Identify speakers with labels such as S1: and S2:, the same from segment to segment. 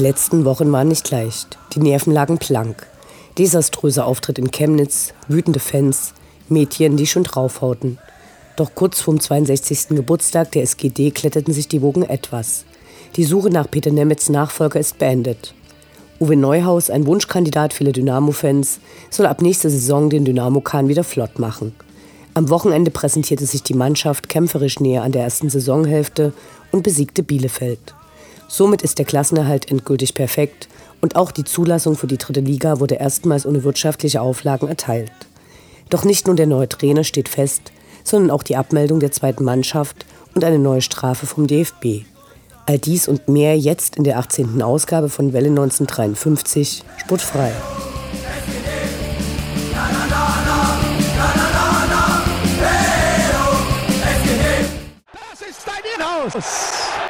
S1: Letzten Wochen waren nicht leicht. Die Nerven lagen blank. Desaströser Auftritt in Chemnitz, wütende Fans, Mädchen, die schon draufhauten. Doch kurz vorm 62. Geburtstag der SGD kletterten sich die Wogen etwas. Die Suche nach Peter Nemetz Nachfolger ist beendet. Uwe Neuhaus, ein Wunschkandidat vieler Dynamo-Fans, soll ab nächster Saison den Dynamo-Kahn wieder flott machen. Am Wochenende präsentierte sich die Mannschaft kämpferisch näher an der ersten Saisonhälfte und besiegte Bielefeld. Somit ist der Klassenerhalt endgültig perfekt und auch die Zulassung für die dritte Liga wurde erstmals ohne wirtschaftliche Auflagen erteilt. Doch nicht nur der neue Trainer steht fest, sondern auch die Abmeldung der zweiten Mannschaft und eine neue Strafe vom DFB. All dies und mehr jetzt in der 18. Ausgabe von Welle 1953 Sportfrei. Das ist dein Inhouse!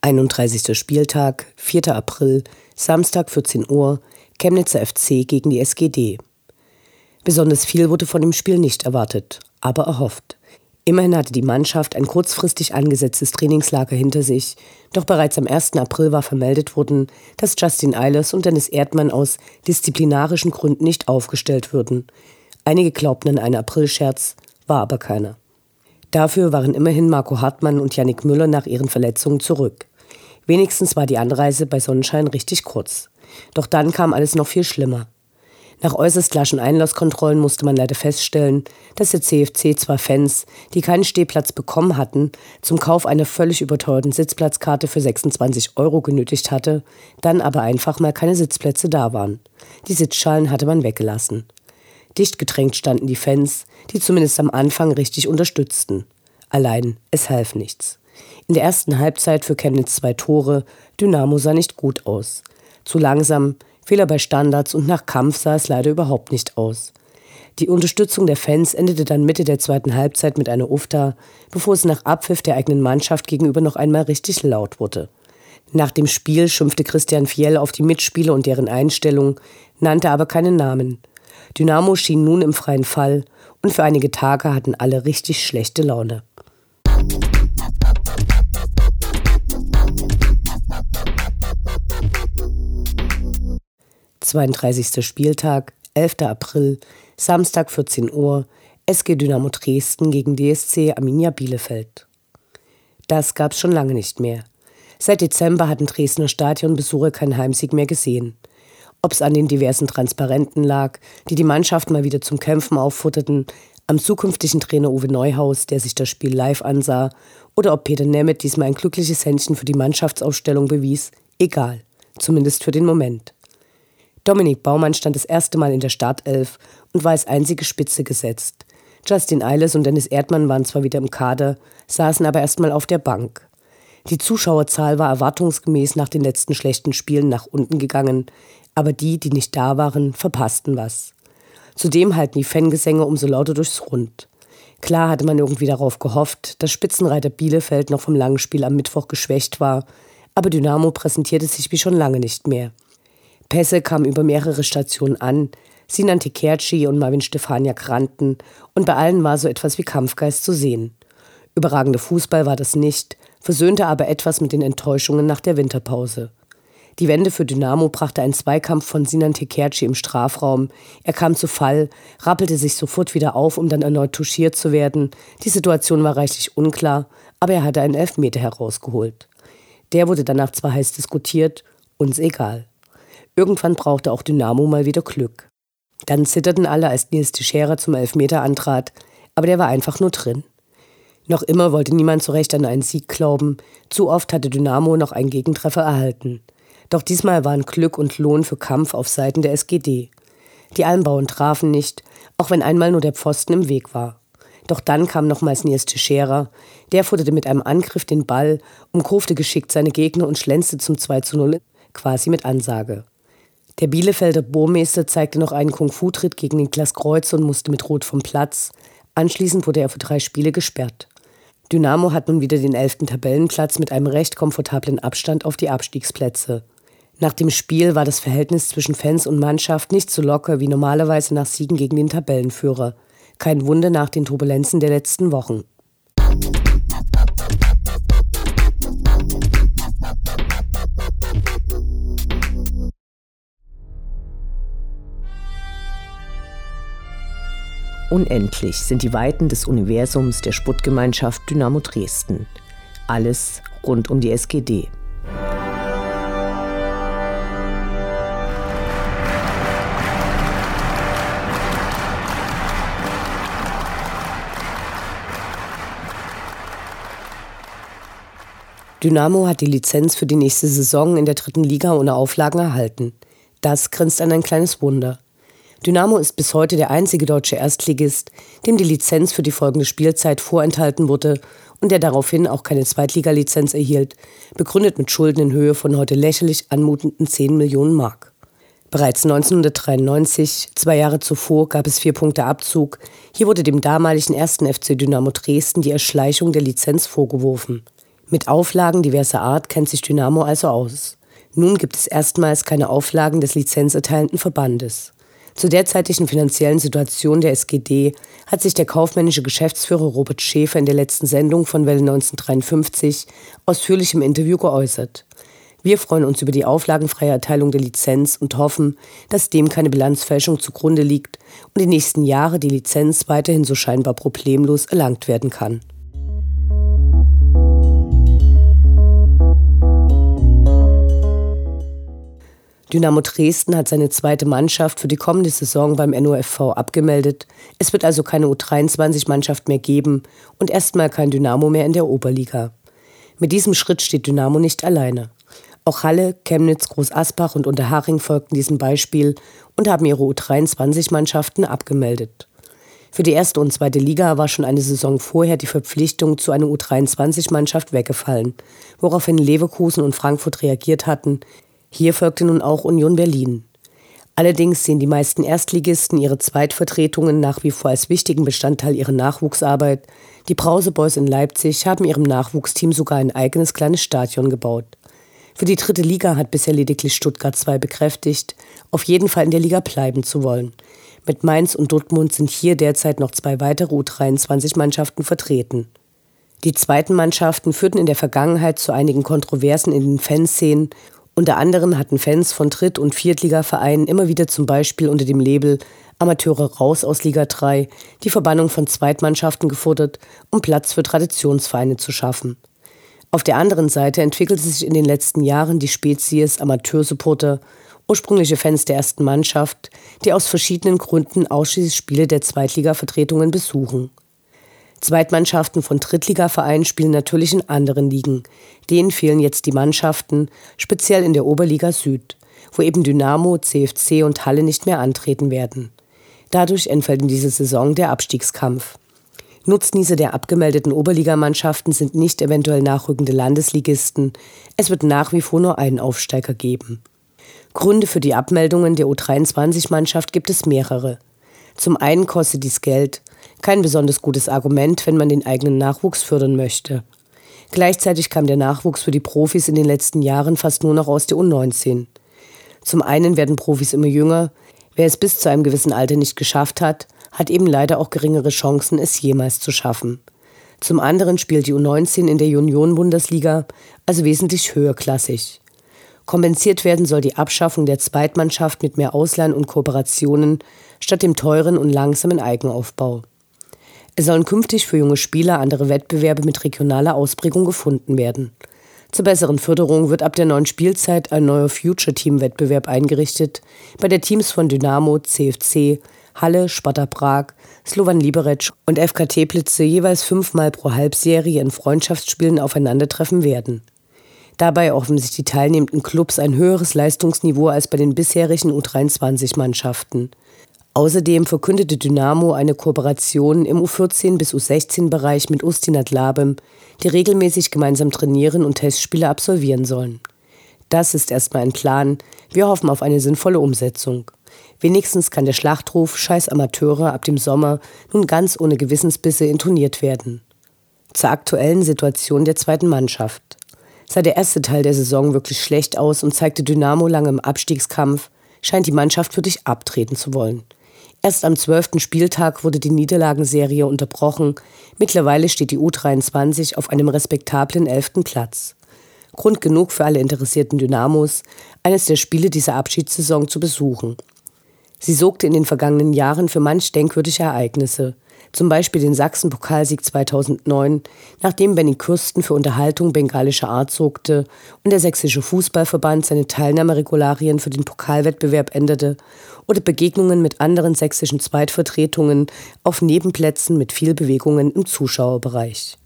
S1: 31. Spieltag, 4. April, Samstag 14 Uhr, Chemnitzer FC gegen die SGD. Besonders viel wurde von dem Spiel nicht erwartet, aber erhofft. Immerhin hatte die Mannschaft ein kurzfristig angesetztes Trainingslager hinter sich, doch bereits am 1. April war vermeldet worden, dass Justin Eilers und Dennis Erdmann aus disziplinarischen Gründen nicht aufgestellt würden. Einige glaubten an einen Aprilscherz, war aber keiner. Dafür waren immerhin Marco Hartmann und Yannick Müller nach ihren Verletzungen zurück. Wenigstens war die Anreise bei Sonnenschein richtig kurz. Doch dann kam alles noch viel schlimmer. Nach äußerst laschen Einlasskontrollen musste man leider feststellen, dass der CFC zwar Fans, die keinen Stehplatz bekommen hatten, zum Kauf einer völlig überteuerten Sitzplatzkarte für 26 Euro genötigt hatte, dann aber einfach mal keine Sitzplätze da waren. Die Sitzschalen hatte man weggelassen. Dicht gedrängt standen die Fans, die zumindest am Anfang richtig unterstützten. Allein, es half nichts. In der ersten Halbzeit für Chemnitz zwei Tore, Dynamo sah nicht gut aus. Zu langsam, Fehler bei Standards und nach Kampf sah es leider überhaupt nicht aus. Die Unterstützung der Fans endete dann Mitte der zweiten Halbzeit mit einer Ufta, bevor es nach Abpfiff der eigenen Mannschaft gegenüber noch einmal richtig laut wurde. Nach dem Spiel schimpfte Christian Fiel auf die Mitspieler und deren Einstellung, nannte aber keinen Namen. Dynamo schien nun im freien Fall und für einige Tage hatten alle richtig schlechte Laune. 32. Spieltag, 11. April, Samstag 14 Uhr, SG Dynamo Dresden gegen DSC Arminia Bielefeld. Das gab's schon lange nicht mehr. Seit Dezember hatten Dresdner Stadionbesucher keinen Heimsieg mehr gesehen. Ob es an den diversen Transparenten lag, die die Mannschaft mal wieder zum Kämpfen auffutterten, am zukünftigen Trainer Uwe Neuhaus, der sich das Spiel live ansah, oder ob Peter Nemeth diesmal ein glückliches Händchen für die Mannschaftsausstellung bewies, egal, zumindest für den Moment. Dominik Baumann stand das erste Mal in der Startelf und war als einzige Spitze gesetzt. Justin Eiles und Dennis Erdmann waren zwar wieder im Kader, saßen aber erstmal auf der Bank. Die Zuschauerzahl war erwartungsgemäß nach den letzten schlechten Spielen nach unten gegangen, aber die, die nicht da waren, verpassten was. Zudem halten die Fangesänge umso lauter durchs Rund. Klar hatte man irgendwie darauf gehofft, dass Spitzenreiter Bielefeld noch vom langen Spiel am Mittwoch geschwächt war, aber Dynamo präsentierte sich wie schon lange nicht mehr. Pässe kamen über mehrere Stationen an, Sinan Tekerci und Marvin Stefania krannten und bei allen war so etwas wie Kampfgeist zu sehen. Überragender Fußball war das nicht, versöhnte aber etwas mit den Enttäuschungen nach der Winterpause. Die Wende für Dynamo brachte ein Zweikampf von Sinan Tekerci im Strafraum. Er kam zu Fall, rappelte sich sofort wieder auf, um dann erneut touchiert zu werden. Die Situation war reichlich unklar, aber er hatte einen Elfmeter herausgeholt. Der wurde danach zwar heiß diskutiert, uns egal. Irgendwann brauchte auch Dynamo mal wieder Glück. Dann zitterten alle, als Nils Teixeira zum Elfmeter antrat, aber der war einfach nur drin. Noch immer wollte niemand zu Recht an einen Sieg glauben. Zu oft hatte Dynamo noch einen Gegentreffer erhalten. Doch diesmal waren Glück und Lohn für Kampf auf Seiten der SGD. Die Almbauern trafen nicht, auch wenn einmal nur der Pfosten im Weg war. Doch dann kam nochmals Nils Teixeira. Der futterte mit einem Angriff den Ball, umkurfte geschickt seine Gegner und schlänzte zum 2 zu 0 quasi mit Ansage. Der Bielefelder Burmeister zeigte noch einen Kung-Fu-Tritt gegen Niklas Kreuz und musste mit Rot vom Platz. Anschließend wurde er für drei Spiele gesperrt. Dynamo hat nun wieder den elften Tabellenplatz mit einem recht komfortablen Abstand auf die Abstiegsplätze. Nach dem Spiel war das Verhältnis zwischen Fans und Mannschaft nicht so locker wie normalerweise nach Siegen gegen den Tabellenführer. Kein Wunder nach den Turbulenzen der letzten Wochen. Unendlich sind die Weiten des Universums der Sputtgemeinschaft Dynamo Dresden. Alles rund um die SGD. Dynamo hat die Lizenz für die nächste Saison in der dritten Liga ohne Auflagen erhalten. Das grinst an ein kleines Wunder. Dynamo ist bis heute der einzige deutsche Erstligist, dem die Lizenz für die folgende Spielzeit vorenthalten wurde und der daraufhin auch keine Zweitligalizenz erhielt, begründet mit Schulden in Höhe von heute lächerlich anmutenden 10 Millionen Mark. Bereits 1993, zwei Jahre zuvor, gab es vier Punkte Abzug. Hier wurde dem damaligen ersten FC Dynamo Dresden die Erschleichung der Lizenz vorgeworfen. Mit Auflagen diverser Art kennt sich Dynamo also aus. Nun gibt es erstmals keine Auflagen des lizenzerteilenden Verbandes. Zur derzeitigen finanziellen Situation der SGD hat sich der kaufmännische Geschäftsführer Robert Schäfer in der letzten Sendung von Welle 1953 ausführlich im Interview geäußert. Wir freuen uns über die auflagenfreie Erteilung der Lizenz und hoffen, dass dem keine Bilanzfälschung zugrunde liegt und die nächsten Jahre die Lizenz weiterhin so scheinbar problemlos erlangt werden kann. Dynamo Dresden hat seine zweite Mannschaft für die kommende Saison beim NOFV abgemeldet. Es wird also keine U23-Mannschaft mehr geben und erstmal kein Dynamo mehr in der Oberliga. Mit diesem Schritt steht Dynamo nicht alleine. Auch Halle, Chemnitz, Groß Asbach und Unterhaching folgten diesem Beispiel und haben ihre U23-Mannschaften abgemeldet. Für die erste und zweite Liga war schon eine Saison vorher die Verpflichtung zu einer U23-Mannschaft weggefallen, woraufhin Leverkusen und Frankfurt reagiert hatten, hier folgte nun auch Union Berlin. Allerdings sehen die meisten Erstligisten ihre Zweitvertretungen nach wie vor als wichtigen Bestandteil ihrer Nachwuchsarbeit. Die Brauseboys in Leipzig haben ihrem Nachwuchsteam sogar ein eigenes kleines Stadion gebaut. Für die dritte Liga hat bisher lediglich Stuttgart 2 bekräftigt, auf jeden Fall in der Liga bleiben zu wollen. Mit Mainz und Dortmund sind hier derzeit noch zwei weitere U23-Mannschaften vertreten. Die zweiten Mannschaften führten in der Vergangenheit zu einigen Kontroversen in den Fanszenen unter anderem hatten Fans von Dritt- und Viertligavereinen immer wieder zum Beispiel unter dem Label Amateure raus aus Liga 3 die Verbannung von Zweitmannschaften gefordert, um Platz für Traditionsvereine zu schaffen. Auf der anderen Seite entwickelte sich in den letzten Jahren die Spezies Amateursupporter, ursprüngliche Fans der ersten Mannschaft, die aus verschiedenen Gründen ausschließlich Spiele der Zweitliga-Vertretungen besuchen. Zweitmannschaften von Drittligavereinen spielen natürlich in anderen Ligen. Denen fehlen jetzt die Mannschaften, speziell in der Oberliga Süd, wo eben Dynamo, CFC und Halle nicht mehr antreten werden. Dadurch entfällt in dieser Saison der Abstiegskampf. Nutznießer der abgemeldeten Oberligamannschaften sind nicht eventuell nachrückende Landesligisten. Es wird nach wie vor nur einen Aufsteiger geben. Gründe für die Abmeldungen der U23-Mannschaft gibt es mehrere. Zum einen kostet dies Geld, kein besonders gutes Argument, wenn man den eigenen Nachwuchs fördern möchte. Gleichzeitig kam der Nachwuchs für die Profis in den letzten Jahren fast nur noch aus der U19. Zum einen werden Profis immer jünger, wer es bis zu einem gewissen Alter nicht geschafft hat, hat eben leider auch geringere Chancen, es jemals zu schaffen. Zum anderen spielt die U19 in der Union-Bundesliga, also wesentlich höherklassig. Kompensiert werden soll die Abschaffung der Zweitmannschaft mit mehr Ausleihen und Kooperationen statt dem teuren und langsamen Eigenaufbau. Es sollen künftig für junge Spieler andere Wettbewerbe mit regionaler Ausprägung gefunden werden. Zur besseren Förderung wird ab der neuen Spielzeit ein neuer Future-Team-Wettbewerb eingerichtet, bei der Teams von Dynamo, CFC, Halle, Sparta Prag, Slovan Liberec und FK Teplitze jeweils fünfmal pro Halbserie in Freundschaftsspielen aufeinandertreffen werden. Dabei erhoffen sich die teilnehmenden Clubs ein höheres Leistungsniveau als bei den bisherigen U23-Mannschaften. Außerdem verkündete Dynamo eine Kooperation im U14 bis U16-Bereich mit Ustinat Labem, die regelmäßig gemeinsam trainieren und Testspiele absolvieren sollen. Das ist erstmal ein Plan. Wir hoffen auf eine sinnvolle Umsetzung. Wenigstens kann der Schlachtruf Scheiß Amateure ab dem Sommer nun ganz ohne Gewissensbisse intoniert werden. Zur aktuellen Situation der zweiten Mannschaft sah der erste Teil der Saison wirklich schlecht aus und zeigte Dynamo lange im Abstiegskampf, scheint die Mannschaft wirklich abtreten zu wollen. Erst am zwölften Spieltag wurde die Niederlagenserie unterbrochen. Mittlerweile steht die U23 auf einem respektablen elften Platz. Grund genug für alle interessierten Dynamos, eines der Spiele dieser Abschiedssaison zu besuchen. Sie sorgte in den vergangenen Jahren für manch denkwürdige Ereignisse – zum Beispiel den Sachsen-Pokalsieg 2009, nachdem Benny Kürsten für Unterhaltung bengalischer Art sorgte und der Sächsische Fußballverband seine Teilnahmeregularien für den Pokalwettbewerb änderte, oder Begegnungen mit anderen sächsischen Zweitvertretungen auf Nebenplätzen mit viel Bewegungen im Zuschauerbereich.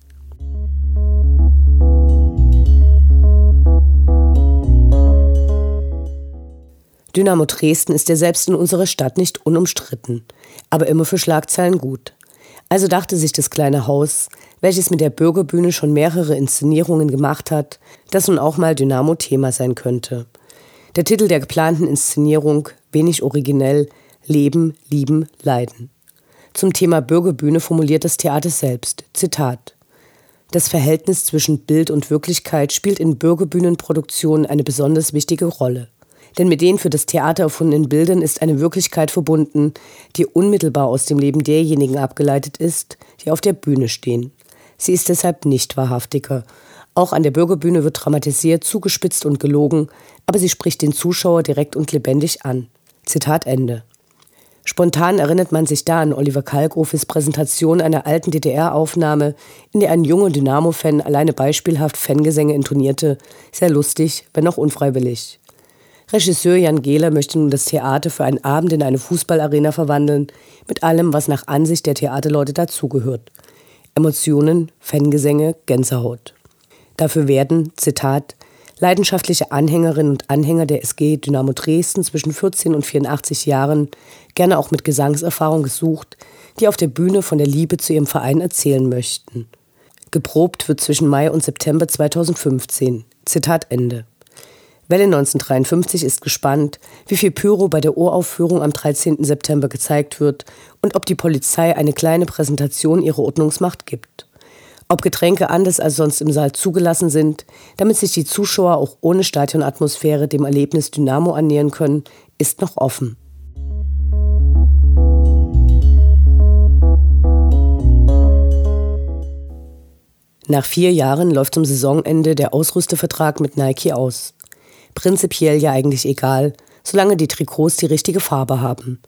S1: Dynamo Dresden ist ja selbst in unserer Stadt nicht unumstritten, aber immer für Schlagzeilen gut. Also dachte sich das kleine Haus, welches mit der Bürgerbühne schon mehrere Inszenierungen gemacht hat, dass nun auch mal Dynamo Thema sein könnte. Der Titel der geplanten Inszenierung, wenig originell, Leben, Lieben, Leiden. Zum Thema Bürgerbühne formuliert das Theater selbst, Zitat. Das Verhältnis zwischen Bild und Wirklichkeit spielt in Bürgerbühnenproduktionen eine besonders wichtige Rolle. Denn mit den für das Theater erfundenen Bildern ist eine Wirklichkeit verbunden, die unmittelbar aus dem Leben derjenigen abgeleitet ist, die auf der Bühne stehen. Sie ist deshalb nicht wahrhaftiger. Auch an der Bürgerbühne wird dramatisiert, zugespitzt und gelogen, aber sie spricht den Zuschauer direkt und lebendig an. Zitat Ende. Spontan erinnert man sich da an Oliver Kalkhofes Präsentation einer alten DDR-Aufnahme, in der ein junger Dynamo-Fan alleine beispielhaft Fangesänge intonierte. Sehr lustig, wenn auch unfreiwillig. Regisseur Jan Gehler möchte nun das Theater für einen Abend in eine Fußballarena verwandeln, mit allem, was nach Ansicht der Theaterleute dazugehört. Emotionen, Fangesänge, Gänsehaut. Dafür werden, Zitat, leidenschaftliche Anhängerinnen und Anhänger der SG Dynamo Dresden zwischen 14 und 84 Jahren, gerne auch mit Gesangserfahrung gesucht, die auf der Bühne von der Liebe zu ihrem Verein erzählen möchten. Geprobt wird zwischen Mai und September 2015. Zitat Ende. Welle 1953 ist gespannt, wie viel Pyro bei der Uraufführung am 13. September gezeigt wird und ob die Polizei eine kleine Präsentation ihrer Ordnungsmacht gibt. Ob Getränke anders als sonst im Saal zugelassen sind, damit sich die Zuschauer auch ohne Stadionatmosphäre dem Erlebnis Dynamo annähern können, ist noch offen. Nach vier Jahren läuft zum Saisonende der Ausrüstervertrag mit Nike aus. Prinzipiell ja eigentlich egal, solange die Trikots die richtige Farbe haben.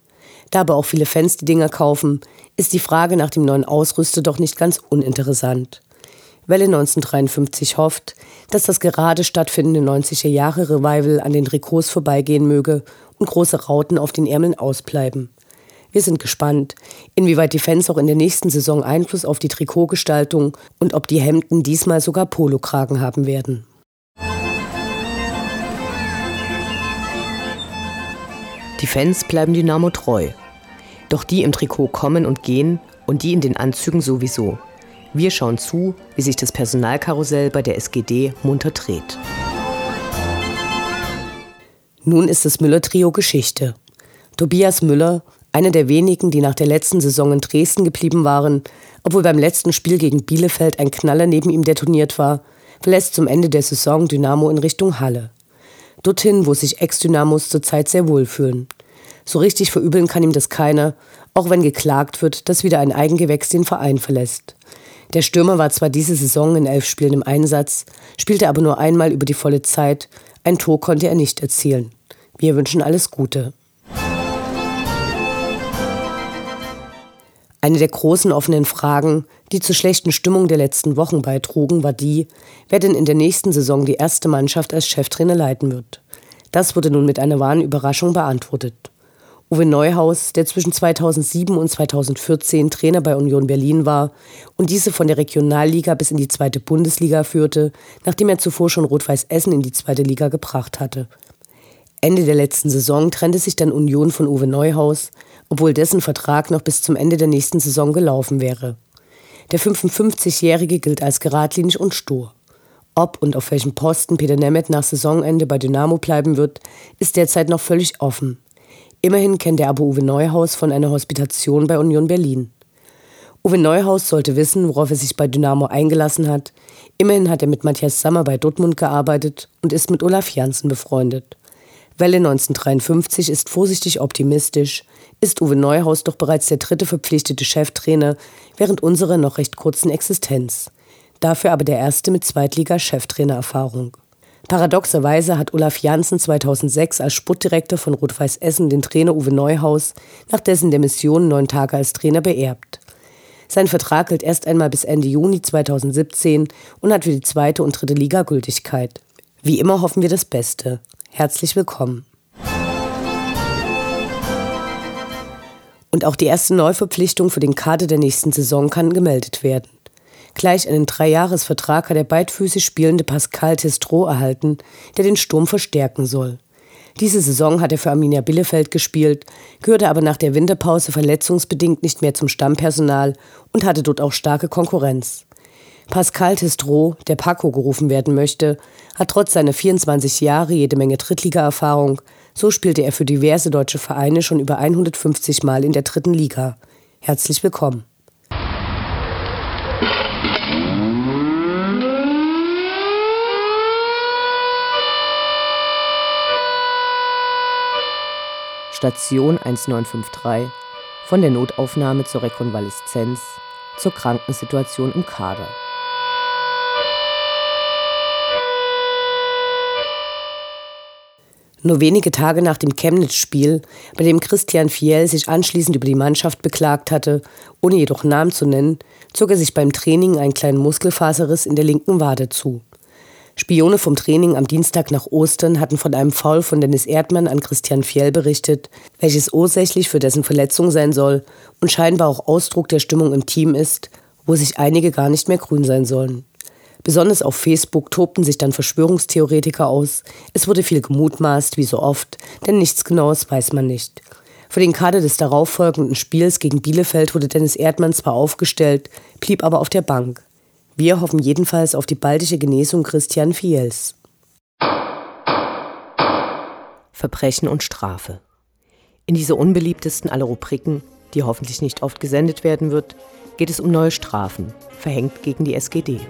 S1: Da aber auch viele Fans die Dinger kaufen, ist die Frage nach dem neuen Ausrüster doch nicht ganz uninteressant. Welle 1953 hofft, dass das gerade stattfindende 90er-Jahre-Revival an den Trikots vorbeigehen möge und große Rauten auf den Ärmeln ausbleiben. Wir sind gespannt, inwieweit die Fans auch in der nächsten Saison Einfluss auf die Trikotgestaltung und ob die Hemden diesmal sogar Polokragen haben werden. Die Fans bleiben Dynamo treu. Doch die im Trikot kommen und gehen Und die in den Anzügen sowieso. Wir schauen zu, wie sich das Personalkarussell bei der SGD munter dreht. Nun ist das Müller-Trio Geschichte. Tobias Müller, einer der wenigen, die nach der letzten Saison in Dresden geblieben waren, obwohl beim letzten Spiel gegen Bielefeld ein Knaller neben ihm detoniert war, verlässt zum Ende der Saison Dynamo in Richtung Halle. Dorthin, wo sich Ex-Dynamos zurzeit sehr wohlfühlen. So richtig verübeln kann ihm das keiner, auch wenn geklagt wird, dass wieder ein Eigengewächs den Verein verlässt. Der Stürmer war zwar diese Saison in elf Spielen im Einsatz, spielte aber nur einmal über die volle Zeit, ein Tor konnte er nicht erzielen. Wir wünschen alles Gute. Eine der großen offenen Fragen, die zur schlechten Stimmung der letzten Wochen beitrugen, war die, wer denn in der nächsten Saison die erste Mannschaft als Cheftrainer leiten wird. Das wurde nun mit einer wahren Überraschung beantwortet. Uwe Neuhaus, der zwischen 2007 und 2014 Trainer bei Union Berlin war und diese von der Regionalliga bis in die zweite Bundesliga führte, nachdem er zuvor schon Rot-Weiß Essen in die zweite Liga gebracht hatte. Ende der letzten Saison trennte sich dann Union von Uwe Neuhaus, obwohl dessen Vertrag noch bis zum Ende der nächsten Saison gelaufen wäre. Der 55-Jährige gilt als geradlinig und stur. Ob und auf welchem Posten Peter Nemeth nach Saisonende bei Dynamo bleiben wird, ist derzeit noch völlig offen. Immerhin kennt er aber Uwe Neuhaus von einer Hospitation bei Union Berlin. Uwe Neuhaus sollte wissen, worauf er sich bei Dynamo eingelassen hat. Immerhin hat er mit Matthias Sammer bei Dortmund gearbeitet und ist mit Olaf Janssen befreundet. Welle 1953 ist vorsichtig optimistisch, ist Uwe Neuhaus doch bereits der dritte verpflichtete Cheftrainer während unserer noch recht kurzen Existenz. Dafür aber der erste mit Zweitliga-Cheftrainererfahrung. Paradoxerweise hat Olaf Janssen 2006 als Sportdirektor von Rot-Weiß Essen den Trainer Uwe Neuhaus nach dessen Demission neun Tage als Trainer beerbt. Sein Vertrag gilt erst einmal bis Ende Juni 2017 und hat für die zweite und dritte Liga Gültigkeit. Wie immer hoffen wir das Beste. Herzlich willkommen. Und auch die erste Neuverpflichtung für den Kader der nächsten Saison kann gemeldet werden. Gleich einen Dreijahresvertrag hat der beidfüßig spielende Pascal Testro erhalten, der den Sturm verstärken soll. Diese Saison hat er für Arminia Bielefeld gespielt, gehörte aber nach der Winterpause verletzungsbedingt nicht mehr zum Stammpersonal und hatte dort auch starke Konkurrenz. Pascal Testro, der Paco gerufen werden möchte, hat trotz seiner 24 Jahre jede Menge Drittliga-Erfahrung. So spielte er für diverse deutsche Vereine schon über 150 Mal in der dritten Liga. Herzlich willkommen. Station 1953 von der Notaufnahme zur Rekonvaleszenz zur Krankensituation im Kader. Nur wenige Tage nach dem Chemnitz-Spiel, bei dem Christian Fiel sich anschließend über die Mannschaft beklagt hatte, ohne jedoch Namen zu nennen, zog er sich beim Training einen kleinen Muskelfaserriss in der linken Wade zu. Spione vom Training am Dienstag nach Ostern hatten von einem Foul von Dennis Erdmann an Christian Fiel berichtet, welches ursächlich für dessen Verletzung sein soll und scheinbar auch Ausdruck der Stimmung im Team ist, wo sich einige gar nicht mehr grün sein sollen. Besonders auf Facebook tobten sich dann Verschwörungstheoretiker aus. Es wurde viel gemutmaßt, wie so oft, denn nichts Genaues weiß man nicht. Für den Kader des darauffolgenden Spiels gegen Bielefeld wurde Dennis Erdmann zwar aufgestellt, blieb aber auf der Bank. Wir hoffen jedenfalls auf die baldige Genesung Christian Fiels. Verbrechen und Strafe. In dieser unbeliebtesten aller Rubriken, die hoffentlich nicht oft gesendet werden wird, geht es um neue Strafen, verhängt gegen die SGD.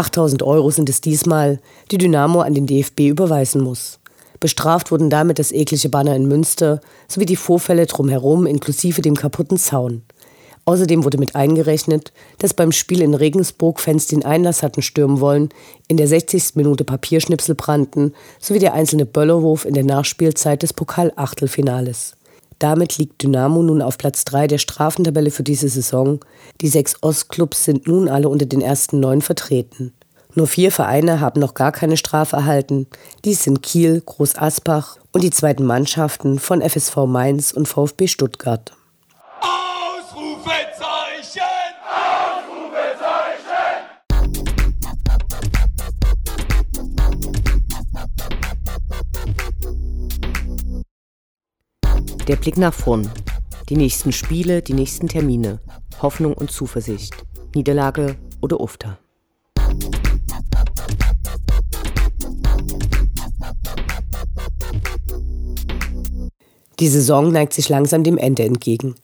S1: 8000 Euro sind es diesmal, die Dynamo an den DFB überweisen muss. Bestraft wurden damit das eklige Banner in Münster sowie die Vorfälle drumherum inklusive dem kaputten Zaun. Außerdem wurde mit eingerechnet, dass beim Spiel in Regensburg Fans den Einlass hatten stürmen wollen, in der 60. Minute Papierschnipsel brannten, sowie der einzelne Böllerwurf in der Nachspielzeit des Pokalachtelfinales. Damit liegt Dynamo nun auf Platz 3 der Strafentabelle für diese Saison. Die sechs Ostclubs sind nun alle unter den ersten neun vertreten. Nur vier Vereine haben noch gar keine Strafe erhalten. Dies sind Kiel, Groß Asbach und die zweiten Mannschaften von FSV Mainz und VfB Stuttgart. Der Blick nach vorn. Die nächsten Spiele, die nächsten Termine. Hoffnung und Zuversicht. Niederlage oder Ufter. Die Saison neigt sich langsam dem Ende entgegen.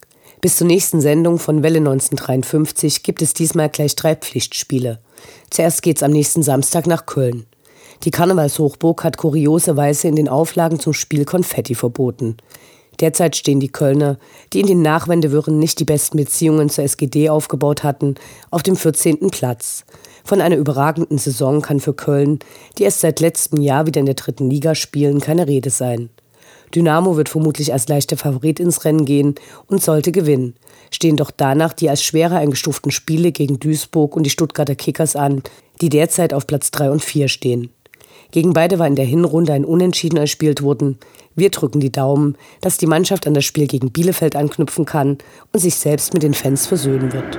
S1: Bis zur nächsten Sendung von Welle 1953 gibt es diesmal gleich drei Pflichtspiele. Zuerst geht's am nächsten Samstag nach Köln. Die Karnevalshochburg hat kurioserweise in den Auflagen zum Spiel Konfetti verboten. Derzeit stehen die Kölner, die in den Nachwendewirren nicht die besten Beziehungen zur SGD aufgebaut hatten, auf dem 14. Platz. Von einer überragenden Saison kann für Köln, die erst seit letztem Jahr wieder in der dritten Liga spielen, keine Rede sein. Dynamo wird vermutlich als leichter Favorit ins Rennen gehen und sollte gewinnen. Stehen doch danach die als schwerer eingestuften Spiele gegen Duisburg und die Stuttgarter Kickers an, die derzeit auf Platz 3 und 4 stehen. Gegen beide war in der Hinrunde ein Unentschieden erspielt worden. Wir drücken die Daumen, dass die Mannschaft an das Spiel gegen Bielefeld anknüpfen kann und sich selbst mit den Fans versöhnen wird.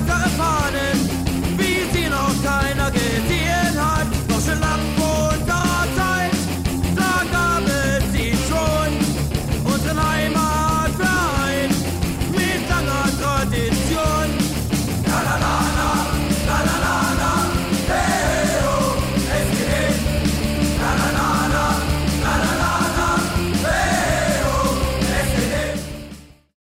S1: Schwarz-Gelb, wir in unserer